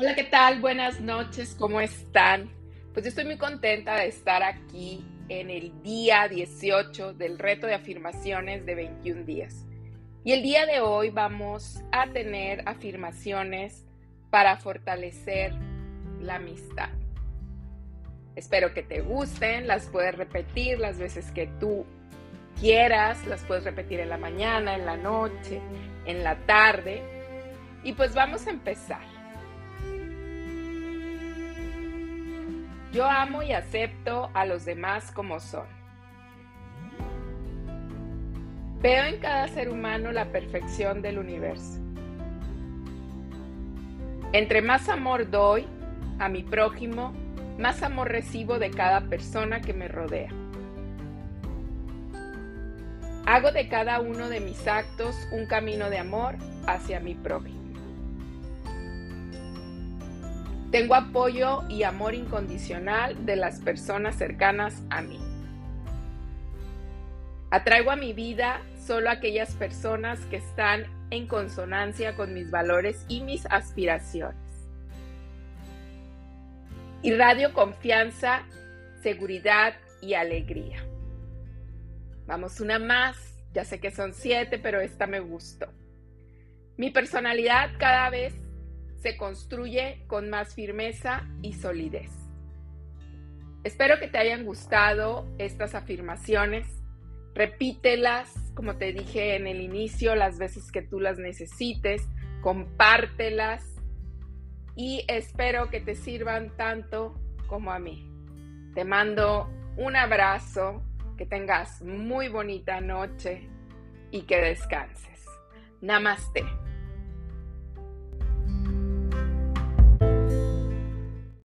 Hola, ¿qué tal? Buenas noches, ¿cómo están? Pues yo estoy muy contenta de estar aquí en el día 18 del reto de afirmaciones de 21 días. Y el día de hoy vamos a tener afirmaciones para fortalecer la amistad. Espero que te gusten, las puedes repetir las veces que tú quieras, las puedes repetir en la mañana, en la noche, en la tarde. Y pues vamos a empezar. Yo amo y acepto a los demás como son. Veo en cada ser humano la perfección del universo. Entre más amor doy a mi prójimo, más amor recibo de cada persona que me rodea. Hago de cada uno de mis actos un camino de amor hacia mi prójimo. Tengo apoyo y amor incondicional de las personas cercanas a mí. Atraigo a mi vida solo aquellas personas que están en consonancia con mis valores y mis aspiraciones. Irradio confianza, seguridad y alegría. Vamos una más. Ya sé que son siete, pero esta me gustó. Mi personalidad cada vez se construye con más firmeza y solidez. Espero que te hayan gustado estas afirmaciones. Repítelas, como te dije en el inicio, las veces que tú las necesites. Compártelas y espero que te sirvan tanto como a mí. Te mando un abrazo, que tengas muy bonita noche y que descanses. Namaste.